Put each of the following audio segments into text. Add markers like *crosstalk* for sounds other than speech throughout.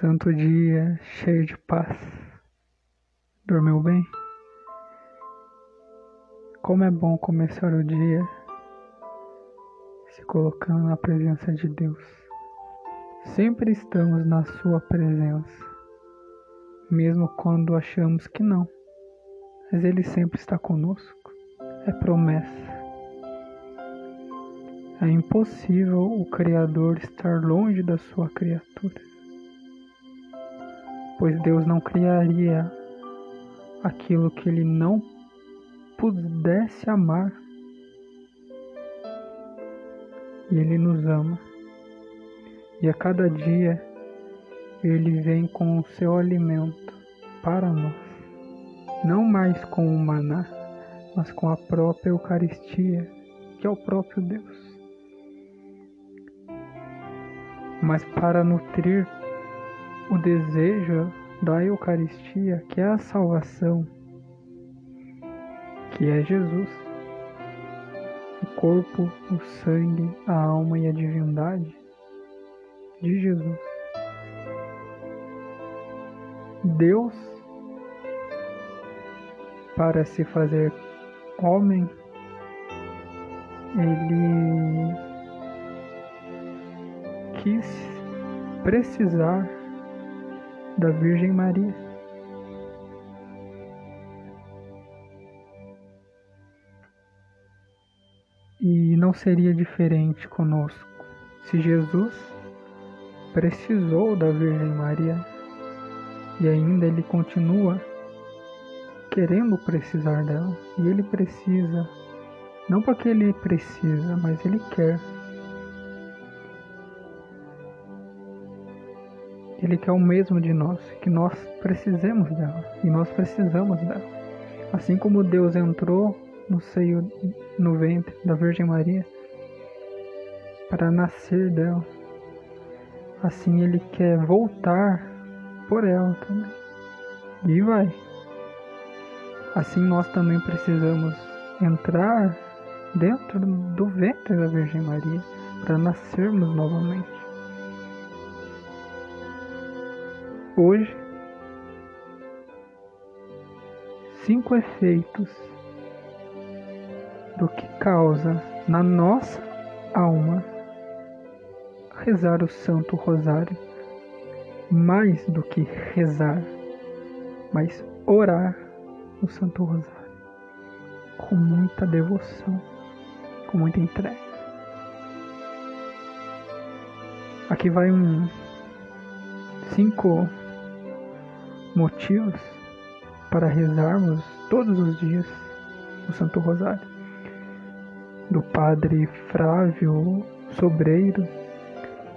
Santo dia, cheio de paz. Dormiu bem? Como é bom começar o dia se colocando na presença de Deus. Sempre estamos na Sua presença, mesmo quando achamos que não, mas Ele sempre está conosco. É promessa. É impossível o Criador estar longe da sua criatura pois Deus não criaria aquilo que ele não pudesse amar. E ele nos ama. E a cada dia ele vem com o seu alimento para nós. Não mais com o maná, mas com a própria Eucaristia, que é o próprio Deus. Mas para nutrir o desejo da Eucaristia, que é a salvação, que é Jesus, o corpo, o sangue, a alma e a divindade de Jesus. Deus, para se fazer homem, ele quis precisar da Virgem Maria. E não seria diferente conosco se Jesus precisou da Virgem Maria e ainda ele continua querendo precisar dela. E ele precisa, não porque ele precisa, mas ele quer Ele quer o mesmo de nós, que nós precisemos dela e nós precisamos dela. Assim como Deus entrou no seio, no ventre da Virgem Maria para nascer dela, assim Ele quer voltar por ela também. E vai. Assim nós também precisamos entrar dentro do ventre da Virgem Maria para nascermos novamente. Hoje, cinco efeitos do que causa na nossa alma rezar o Santo Rosário, mais do que rezar, mas orar o Santo Rosário com muita devoção, com muita entrega. Aqui vai um cinco motivos para rezarmos todos os dias o Santo Rosário. Do Padre Frávio Sobreiro,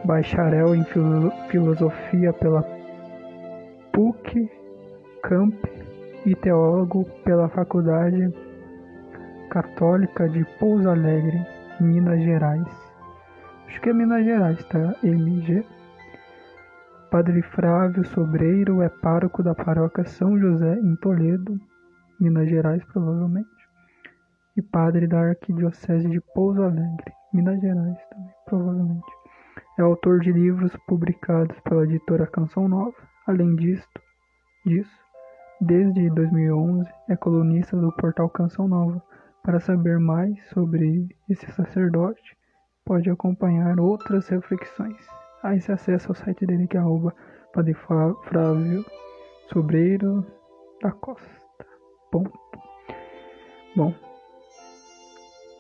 bacharel em filosofia pela PUC Camp e teólogo pela Faculdade Católica de Pouso Alegre, Minas Gerais. Acho que é Minas Gerais, tá? MG. Padre Frávio Sobreiro é pároco da paróquia São José em Toledo, Minas Gerais, provavelmente, e padre da Arquidiocese de Pouso Alegre, Minas Gerais também, provavelmente. É autor de livros publicados pela editora Canção Nova. Além disto, disso, desde 2011 é colunista do portal Canção Nova. Para saber mais sobre esse sacerdote, pode acompanhar outras reflexões. Aí você acessa o site dele que é arroba Padre Flávio Sobreiro da Costa. Ponto. Bom,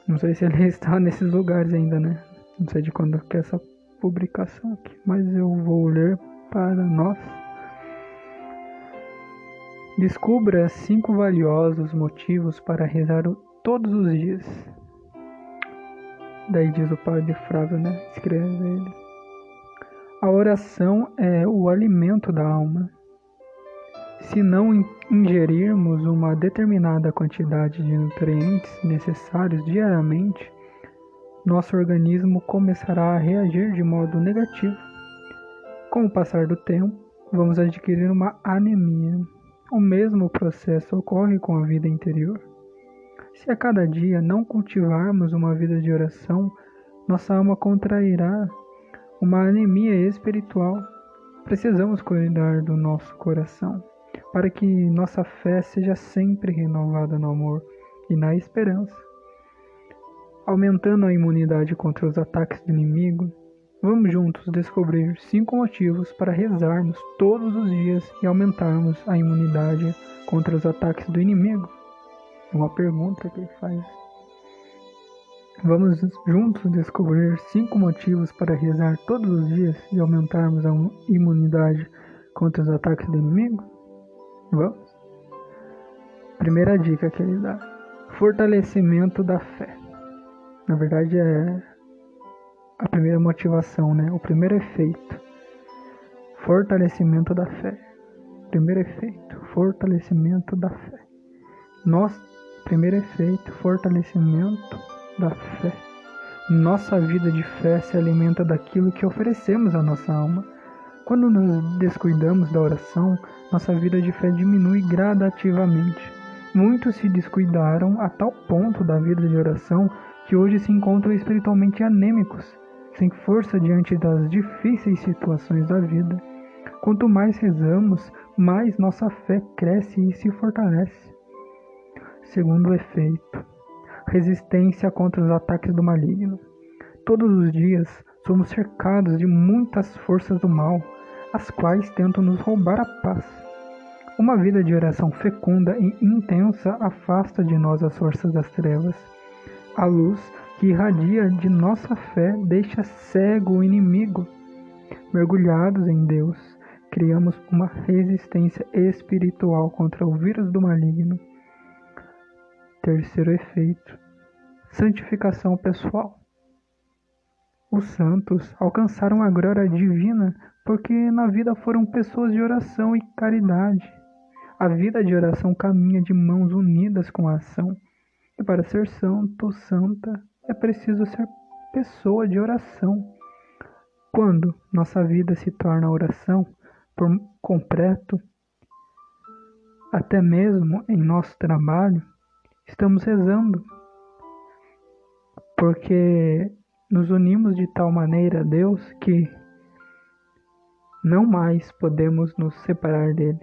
não sei se ele *laughs* está nesses lugares ainda, né? Não sei de quando que é essa publicação aqui, mas eu vou ler para nós. Descubra cinco valiosos motivos para rezar todos os dias. Daí diz o padre Flávio, né? Escreve ele. A oração é o alimento da alma. Se não ingerirmos uma determinada quantidade de nutrientes necessários diariamente, nosso organismo começará a reagir de modo negativo. Com o passar do tempo, vamos adquirir uma anemia. O mesmo processo ocorre com a vida interior. Se a cada dia não cultivarmos uma vida de oração, nossa alma contrairá uma anemia espiritual, Precisamos cuidar do nosso coração para que nossa fé seja sempre renovada no amor e na esperança. Aumentando a imunidade contra os ataques do inimigo, vamos juntos descobrir cinco motivos para rezarmos todos os dias e aumentarmos a imunidade contra os ataques do inimigo. Uma pergunta que ele faz. Vamos juntos descobrir cinco motivos para rezar todos os dias e aumentarmos a imunidade contra os ataques do inimigo? Vamos? Primeira dica que ele dá: fortalecimento da fé. Na verdade, é a primeira motivação, né? O primeiro efeito. Fortalecimento da fé. Primeiro efeito: fortalecimento da fé. Nosso primeiro efeito: fortalecimento da fé. Nossa vida de fé se alimenta daquilo que oferecemos à nossa alma. Quando nos descuidamos da oração, nossa vida de fé diminui gradativamente. Muitos se descuidaram a tal ponto da vida de oração que hoje se encontram espiritualmente anêmicos, sem força diante das difíceis situações da vida. Quanto mais rezamos, mais nossa fé cresce e se fortalece. Segundo efeito, resistência contra os ataques do maligno. Todos os dias somos cercados de muitas forças do mal, as quais tentam nos roubar a paz. Uma vida de oração fecunda e intensa afasta de nós as forças das trevas. A luz que irradia de nossa fé deixa cego o inimigo. Mergulhados em Deus, criamos uma resistência espiritual contra o vírus do maligno. Terceiro efeito: santificação pessoal. Os santos alcançaram a glória divina porque na vida foram pessoas de oração e caridade. A vida de oração caminha de mãos unidas com a ação. E para ser santo, santa, é preciso ser pessoa de oração. Quando nossa vida se torna oração por completo, até mesmo em nosso trabalho, estamos rezando, porque nos unimos de tal maneira a Deus que não mais podemos nos separar dele.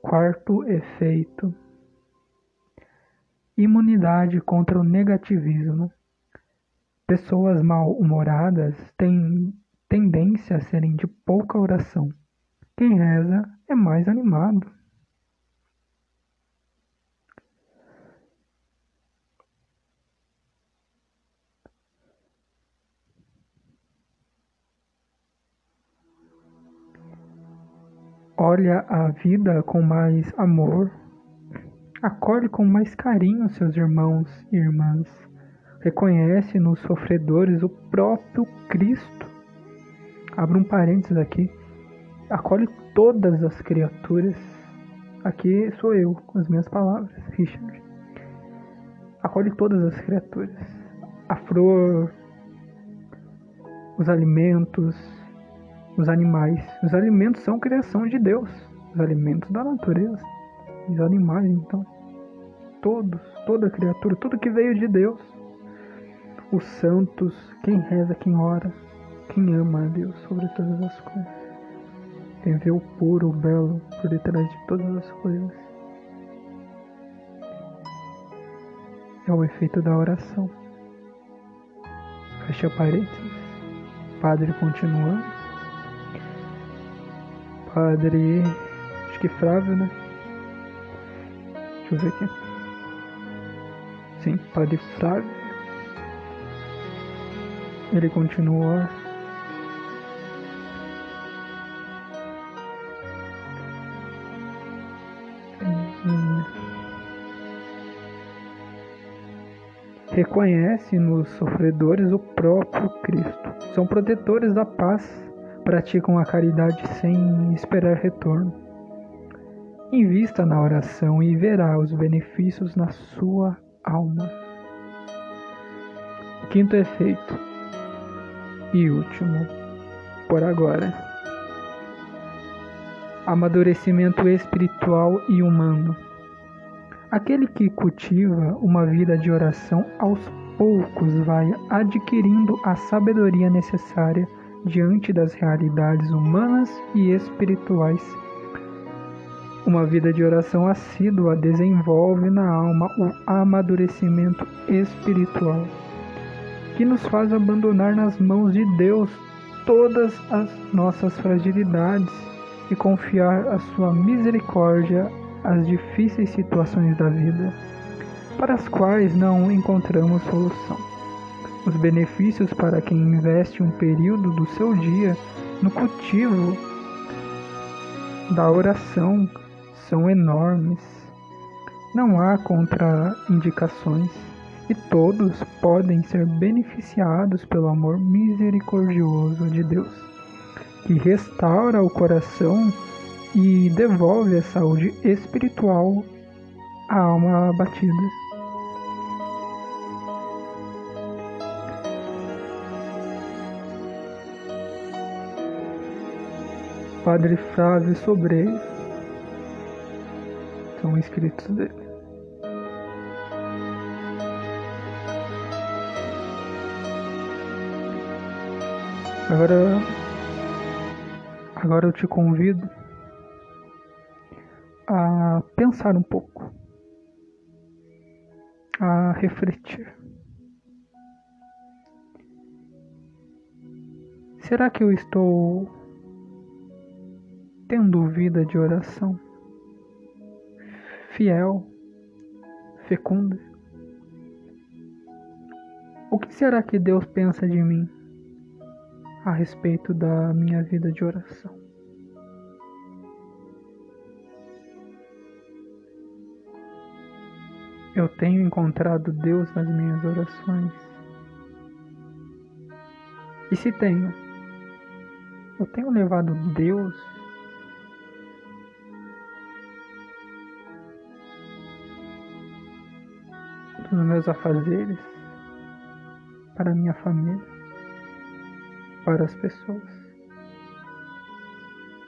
Quarto efeito: imunidade contra o negativismo. Pessoas mal-humoradas têm tendência a serem de pouca oração. Quem reza é mais animado. olha a vida com mais amor, acolhe com mais carinho seus irmãos e irmãs, reconhece nos sofredores o próprio Cristo. Abra um parênteses aqui, acolhe todas as criaturas. Aqui sou eu, com as minhas palavras, Richard. Acolhe todas as criaturas. A flor, os alimentos, os animais. Os alimentos são criação de Deus, os alimentos da natureza. Os animais, então, todos, toda criatura, tudo que veio de Deus. Os santos, quem reza, quem ora, quem ama a Deus sobre todas as coisas. Quem vê o puro, o belo por detrás de todas as coisas. É o efeito da oração. Fecha parênteses. Padre continuando padre. Acho que Flávio, né? Deixa eu ver aqui. Sim, padre Flávio. Ele continua. Reconhece nos sofredores o próprio Cristo. São protetores da paz praticam a caridade sem esperar retorno. Invista na oração e verá os benefícios na sua alma. Quinto efeito e último, por agora: amadurecimento espiritual e humano. Aquele que cultiva uma vida de oração aos poucos vai adquirindo a sabedoria necessária diante das realidades humanas e espirituais. Uma vida de oração assídua desenvolve na alma o amadurecimento espiritual, que nos faz abandonar nas mãos de Deus todas as nossas fragilidades e confiar a sua misericórdia às difíceis situações da vida, para as quais não encontramos solução. Os benefícios para quem investe um período do seu dia no cultivo da oração são enormes. Não há contraindicações e todos podem ser beneficiados pelo amor misericordioso de Deus, que restaura o coração e devolve a saúde espiritual à alma abatida. Padre Flávio Sobreiro são escritos dele. Agora, agora eu te convido pensar um pouco, a refletir. Será que eu estou tendo vida de oração fiel, fecunda? O que será que Deus pensa de mim? a respeito da minha vida de oração. Eu tenho encontrado Deus nas minhas orações. E se tenho, eu tenho levado Deus dos meus afazeres para minha família para as pessoas.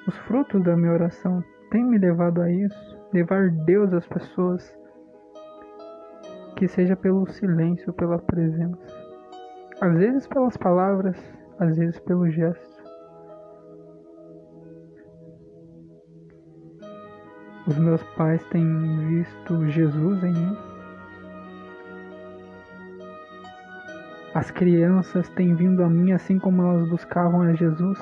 Os frutos da minha oração têm me levado a isso, levar Deus às pessoas, que seja pelo silêncio, pela presença, às vezes pelas palavras, às vezes pelo gesto. Os meus pais têm visto Jesus em mim As crianças têm vindo a mim assim como elas buscavam a Jesus.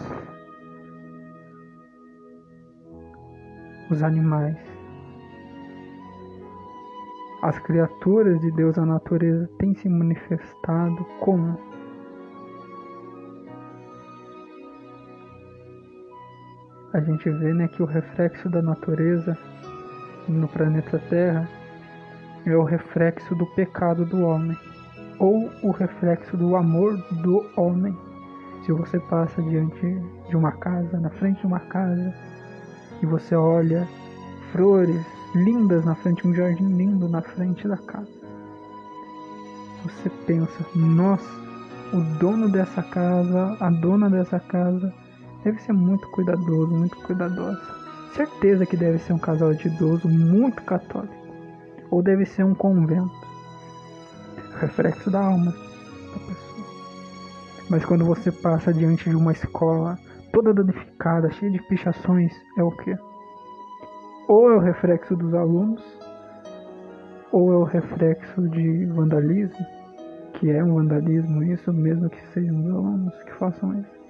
Os animais. As criaturas de Deus, a natureza, têm se manifestado como? A gente vê né, que o reflexo da natureza no planeta Terra é o reflexo do pecado do homem ou o reflexo do amor do homem. Se você passa diante de uma casa, na frente de uma casa, e você olha flores lindas na frente, um jardim lindo na frente da casa, você pensa: nossa, o dono dessa casa, a dona dessa casa, deve ser muito cuidadoso, muito cuidadosa. Certeza que deve ser um casal de idoso muito católico, ou deve ser um convento reflexo da alma da pessoa. Mas quando você passa diante de uma escola toda danificada, cheia de pichações, é o que? Ou é o reflexo dos alunos, ou é o reflexo de vandalismo, que é um vandalismo isso, mesmo que sejam os alunos que façam isso.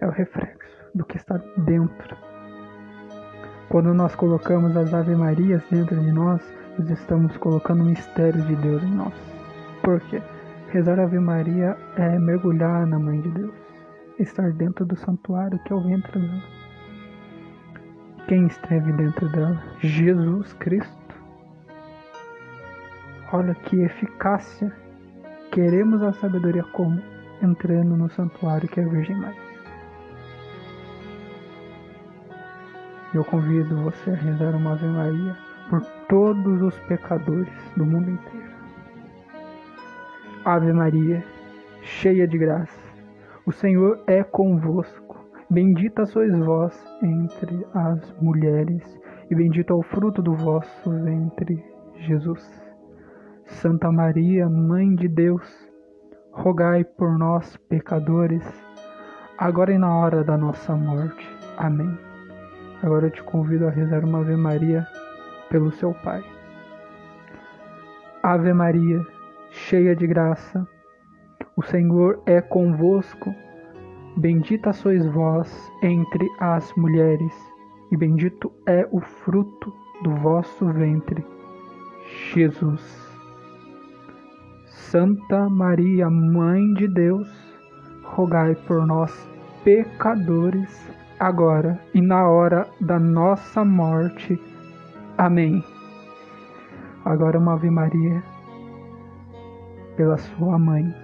É o reflexo do que está dentro. Quando nós colocamos as Ave Marias dentro de nós, nós estamos colocando o mistério de Deus em nós. Por quê? Rezar a Ave Maria é mergulhar na Mãe de Deus, estar dentro do santuário que é o ventre dela. Quem esteve dentro dela? Jesus Cristo. Olha que eficácia. Queremos a sabedoria como? Entrando no santuário que é a Virgem Maria. Eu convido você a rezar uma Ave Maria por todos os pecadores do mundo inteiro. Ave Maria, cheia de graça, o Senhor é convosco. Bendita sois vós entre as mulheres, e bendito é o fruto do vosso ventre, Jesus. Santa Maria, Mãe de Deus, rogai por nós, pecadores, agora e na hora da nossa morte. Amém. Agora eu te convido a rezar uma Ave Maria pelo seu Pai. Ave Maria, cheia de graça, o Senhor é convosco. Bendita sois vós entre as mulheres, e bendito é o fruto do vosso ventre, Jesus. Santa Maria, Mãe de Deus, rogai por nós, pecadores, agora e na hora da nossa morte. Amém. Agora uma Ave Maria pela sua mãe.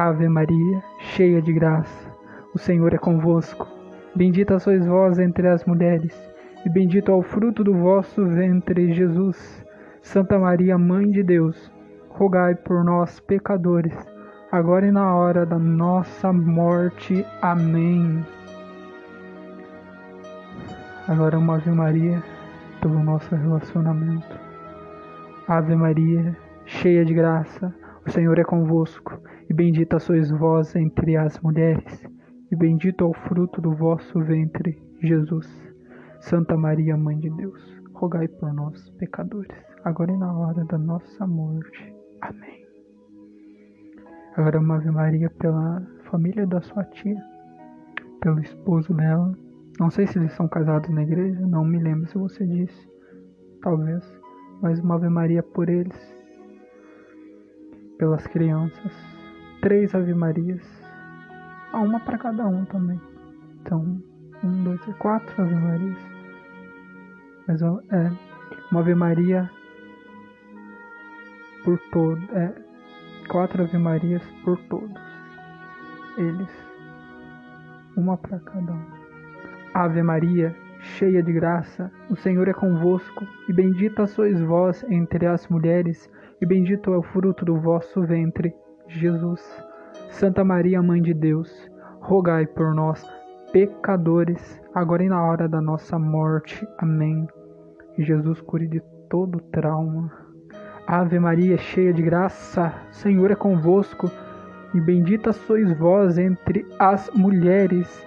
Ave Maria, cheia de graça, o Senhor é convosco. Bendita sois vós entre as mulheres, e bendito é o fruto do vosso ventre, Jesus. Santa Maria, Mãe de Deus, rogai por nós, pecadores, agora e na hora da nossa morte. Amém. Agora uma Ave Maria pelo nosso relacionamento. Ave Maria, cheia de graça, o Senhor é convosco, e bendita sois vós entre as mulheres, e bendito é o fruto do vosso ventre, Jesus. Santa Maria, Mãe de Deus, rogai por nós, pecadores, agora e na hora da nossa morte. Amém. Agora uma Ave Maria pela família da sua tia, pelo esposo dela, não sei se eles são casados na igreja, não me lembro se você disse. Talvez. Mas uma Ave Maria por eles. Pelas crianças. Três Ave Marias. Uma para cada um também. Então, um, dois, três, quatro Ave Marias. Mas é. Uma Ave Maria por todo. É. Quatro Ave Marias por todos. Eles. Uma para cada um. Ave Maria, cheia de graça, o Senhor é convosco, e bendita sois vós entre as mulheres, e bendito é o fruto do vosso ventre, Jesus. Santa Maria, Mãe de Deus, rogai por nós, pecadores, agora e na hora da nossa morte. Amém. Jesus cure de todo trauma. Ave Maria, cheia de graça, o Senhor é convosco, e bendita sois vós entre as mulheres,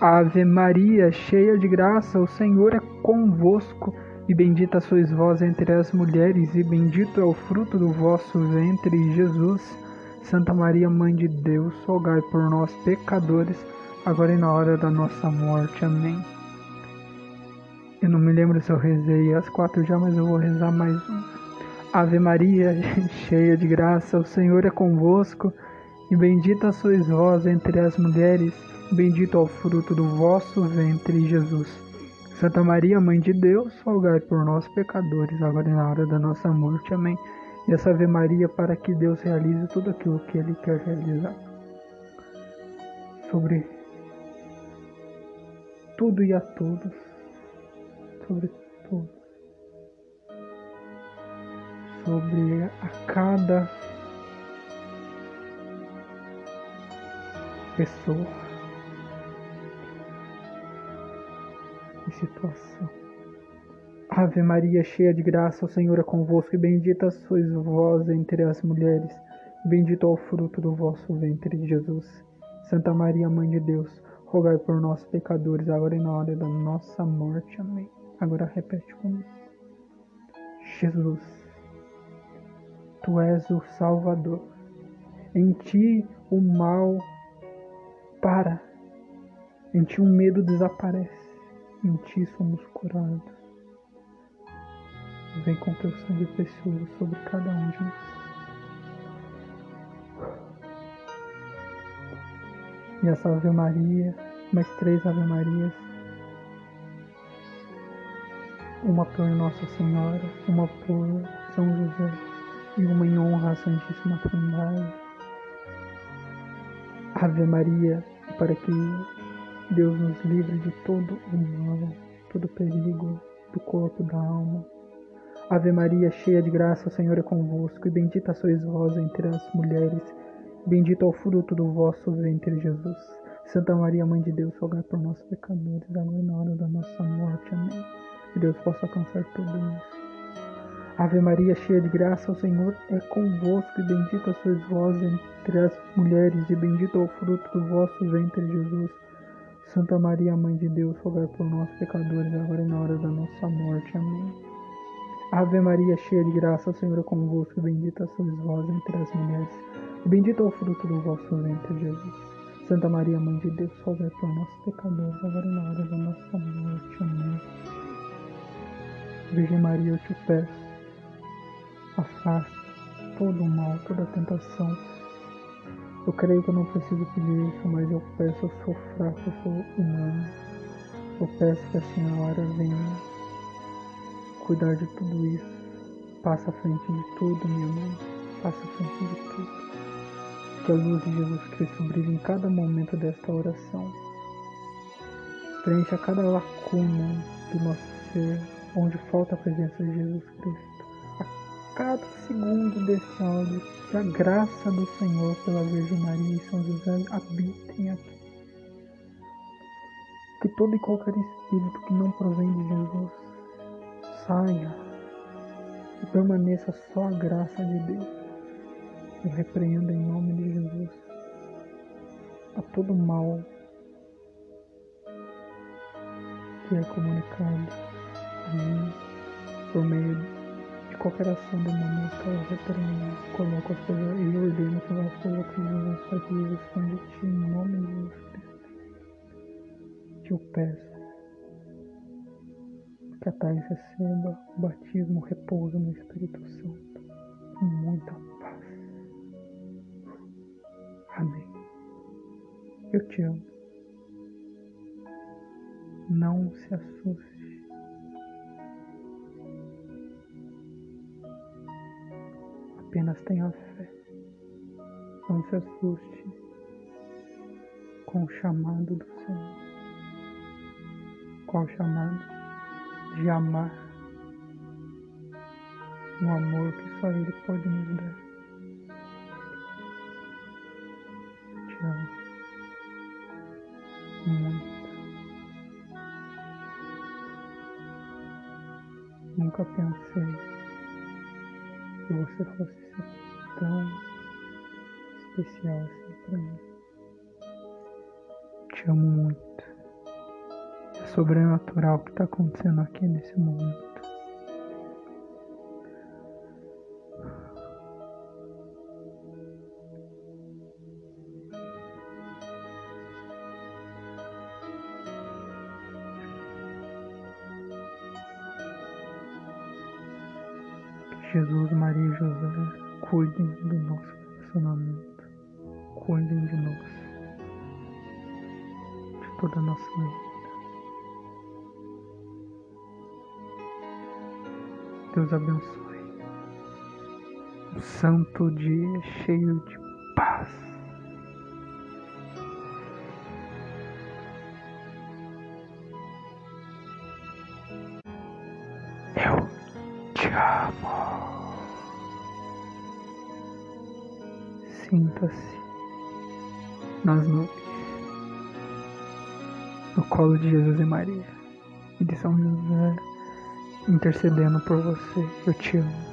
Ave Maria, cheia de graça, o Senhor é convosco, e bendita sois vós entre as mulheres, e bendito é o fruto do vosso ventre, Jesus. Santa Maria, Mãe de Deus, rogai por nós, pecadores, agora e na hora da nossa morte. Amém. Eu não me lembro se eu rezei as quatro já, mas eu vou rezar mais uma. Ave Maria, *laughs* cheia de graça, o Senhor é convosco, e bendita sois vós entre as mulheres, Bendito é o fruto do vosso ventre, Jesus. Santa Maria, Mãe de Deus, rogai por nós, pecadores, agora e na hora da nossa morte. Amém. E essa Ave Maria para que Deus realize tudo aquilo que Ele quer realizar. Sobre tudo e a todos. Sobre tudo. Sobre a cada pessoa. Situação. Ave Maria, cheia de graça, o Senhor é convosco, e bendita sois vós entre as mulheres, bendito é o fruto do vosso ventre, Jesus. Santa Maria, Mãe de Deus, rogai por nós, pecadores, agora e na hora da nossa morte. Amém. Agora repete comigo. Jesus, Tu és o Salvador. Em Ti o mal para. Em Ti o medo desaparece. Em Ti somos curados. Vem com Teu sangue precioso sobre cada um de nós. E essa Ave Maria, mais três Ave Marias, uma por Nossa Senhora, uma por São José e uma em honra à Santíssima Trindade. Ave Maria, para que Deus nos livre de todo o mal, todo perigo do corpo, da alma. Ave Maria, cheia de graça, o Senhor é convosco, e bendita sois vós entre as mulheres, Bendito é o fruto do vosso ventre, Jesus. Santa Maria, Mãe de Deus, rogai por nós pecadores, agora e na hora da nossa morte. Amém. Que Deus possa alcançar tudo isso. Ave Maria, cheia de graça, o Senhor é convosco, e bendita sois vós entre as mulheres, e bendito é o fruto do vosso ventre, Jesus. Santa Maria, Mãe de Deus, rogai por nós pecadores, agora e na hora da nossa morte. Amém. Ave Maria, cheia de graça, o Senhor é convosco, e bendita sois vós entre as mulheres Bendito é o fruto do vosso ventre, Jesus. Santa Maria, Mãe de Deus, rogai por nós, pecadores, agora e na hora da nossa morte. Amém. Virgem Maria, eu te peço, afaste todo o mal, toda a tentação. Eu creio que eu não preciso pedir isso, mas eu peço, eu sou fraco, eu sou humano. Eu peço que a Senhora venha cuidar de tudo isso. Passa à frente de tudo, minha mãe. Passa à frente de tudo. Que a luz de Jesus Cristo brilhe em cada momento desta oração. Preencha cada lacuna do nosso ser, onde falta a presença de Jesus Cristo. Cada segundo desse áudio, que a graça do Senhor pela Virgem Maria e São José habitem aqui. Que todo e qualquer espírito que não provém de Jesus saia e permaneça só a graça de Deus. Eu repreendo em nome de Jesus a todo mal que é comunicado a mim por meio qualquer ação demoníaca. Eu repreendo, coloco as coisas e ordeno que as coisas que Jesus que Jesus de ti em nome de Jesus. Te o peço que a Thais receba o batismo, o repouso no Espírito Santo com muita Amém. Eu te amo. Não se assuste. Apenas tenha fé. Não se assuste com o chamado do Senhor. Qual o chamado? De amar. Um amor que só Ele pode nos dar. amo muito. Nunca pensei você fosse ser tão especial assim para mim. Te amo muito. É sobrenatural o que está acontecendo aqui nesse momento. Jesus, Maria e José, cuidem do nosso relacionamento, cuidem de nós, de toda a nossa vida. Deus abençoe. Um santo dia cheio de Sinta-se nas nuvens, no colo de Jesus e Maria e de São José, intercedendo por você. Eu te amo.